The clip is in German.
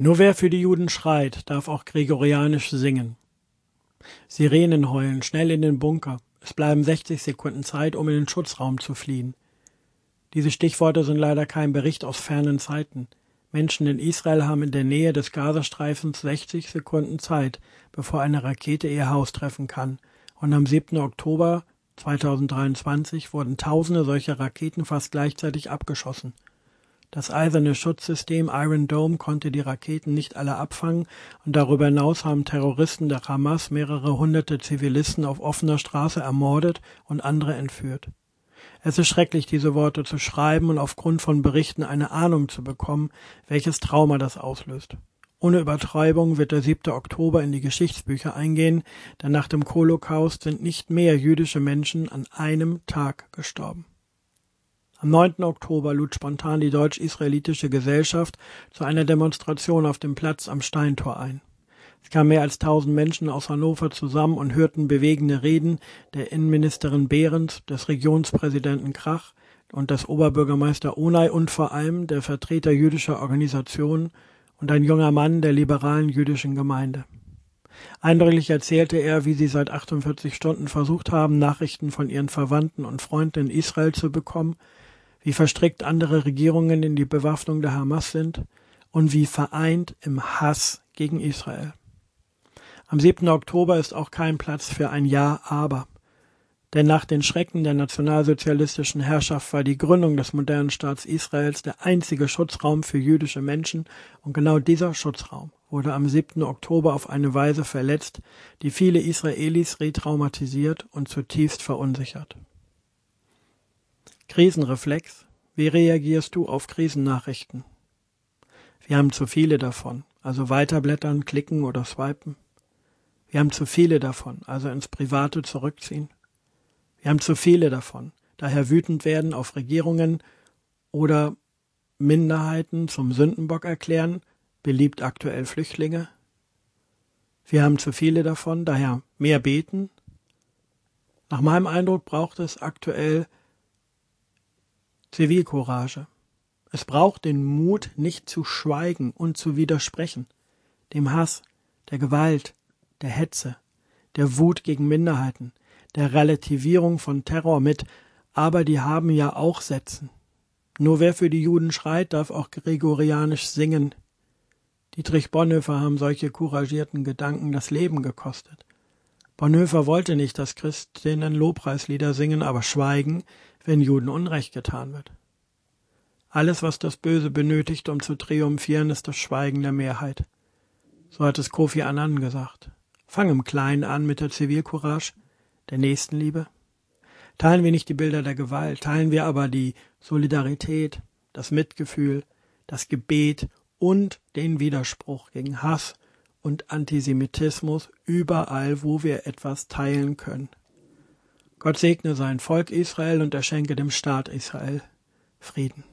Nur wer für die Juden schreit, darf auch gregorianisch singen. Sirenen heulen, schnell in den Bunker. Es bleiben 60 Sekunden Zeit, um in den Schutzraum zu fliehen. Diese Stichworte sind leider kein Bericht aus fernen Zeiten. Menschen in Israel haben in der Nähe des Gazastreifens 60 Sekunden Zeit, bevor eine Rakete ihr Haus treffen kann. Und am 7. Oktober 2023 wurden tausende solcher Raketen fast gleichzeitig abgeschossen. Das eiserne Schutzsystem Iron Dome konnte die Raketen nicht alle abfangen und darüber hinaus haben Terroristen der Hamas mehrere hunderte Zivilisten auf offener Straße ermordet und andere entführt. Es ist schrecklich, diese Worte zu schreiben und aufgrund von Berichten eine Ahnung zu bekommen, welches Trauma das auslöst. Ohne Übertreibung wird der 7. Oktober in die Geschichtsbücher eingehen, denn nach dem Holocaust sind nicht mehr jüdische Menschen an einem Tag gestorben. Am 9. Oktober lud spontan die deutsch-israelitische Gesellschaft zu einer Demonstration auf dem Platz am Steintor ein. Es kamen mehr als tausend Menschen aus Hannover zusammen und hörten bewegende Reden der Innenministerin Behrens, des Regionspräsidenten Krach und des Oberbürgermeister Onay und vor allem der Vertreter jüdischer Organisationen und ein junger Mann der liberalen jüdischen Gemeinde. Eindrücklich erzählte er, wie sie seit 48 Stunden versucht haben, Nachrichten von ihren Verwandten und Freunden in Israel zu bekommen wie verstrickt andere Regierungen in die Bewaffnung der Hamas sind und wie vereint im Hass gegen Israel. Am 7. Oktober ist auch kein Platz für ein Ja, aber. Denn nach den Schrecken der nationalsozialistischen Herrschaft war die Gründung des modernen Staats Israels der einzige Schutzraum für jüdische Menschen und genau dieser Schutzraum wurde am 7. Oktober auf eine Weise verletzt, die viele Israelis retraumatisiert und zutiefst verunsichert. Krisenreflex. Wie reagierst du auf Krisennachrichten? Wir haben zu viele davon, also weiterblättern, klicken oder swipen. Wir haben zu viele davon, also ins Private zurückziehen. Wir haben zu viele davon, daher wütend werden auf Regierungen oder Minderheiten zum Sündenbock erklären, beliebt aktuell Flüchtlinge. Wir haben zu viele davon, daher mehr beten. Nach meinem Eindruck braucht es aktuell Zivilcourage. Es braucht den Mut, nicht zu schweigen und zu widersprechen, dem Hass, der Gewalt, der Hetze, der Wut gegen Minderheiten, der Relativierung von Terror mit, aber die haben ja auch Sätzen. Nur wer für die Juden schreit, darf auch gregorianisch singen. Dietrich Bonhoeffer haben solche couragierten Gedanken das Leben gekostet. Bonhoeffer wollte nicht, dass Christinnen Lobpreislieder singen, aber schweigen, wenn Juden Unrecht getan wird. Alles, was das Böse benötigt, um zu triumphieren, ist das Schweigen der Mehrheit. So hat es Kofi Annan gesagt. Fang im Kleinen an mit der Zivilcourage, der Nächstenliebe. Teilen wir nicht die Bilder der Gewalt, teilen wir aber die Solidarität, das Mitgefühl, das Gebet und den Widerspruch gegen Hass und Antisemitismus überall, wo wir etwas teilen können. Gott segne sein Volk Israel und er schenke dem Staat Israel Frieden.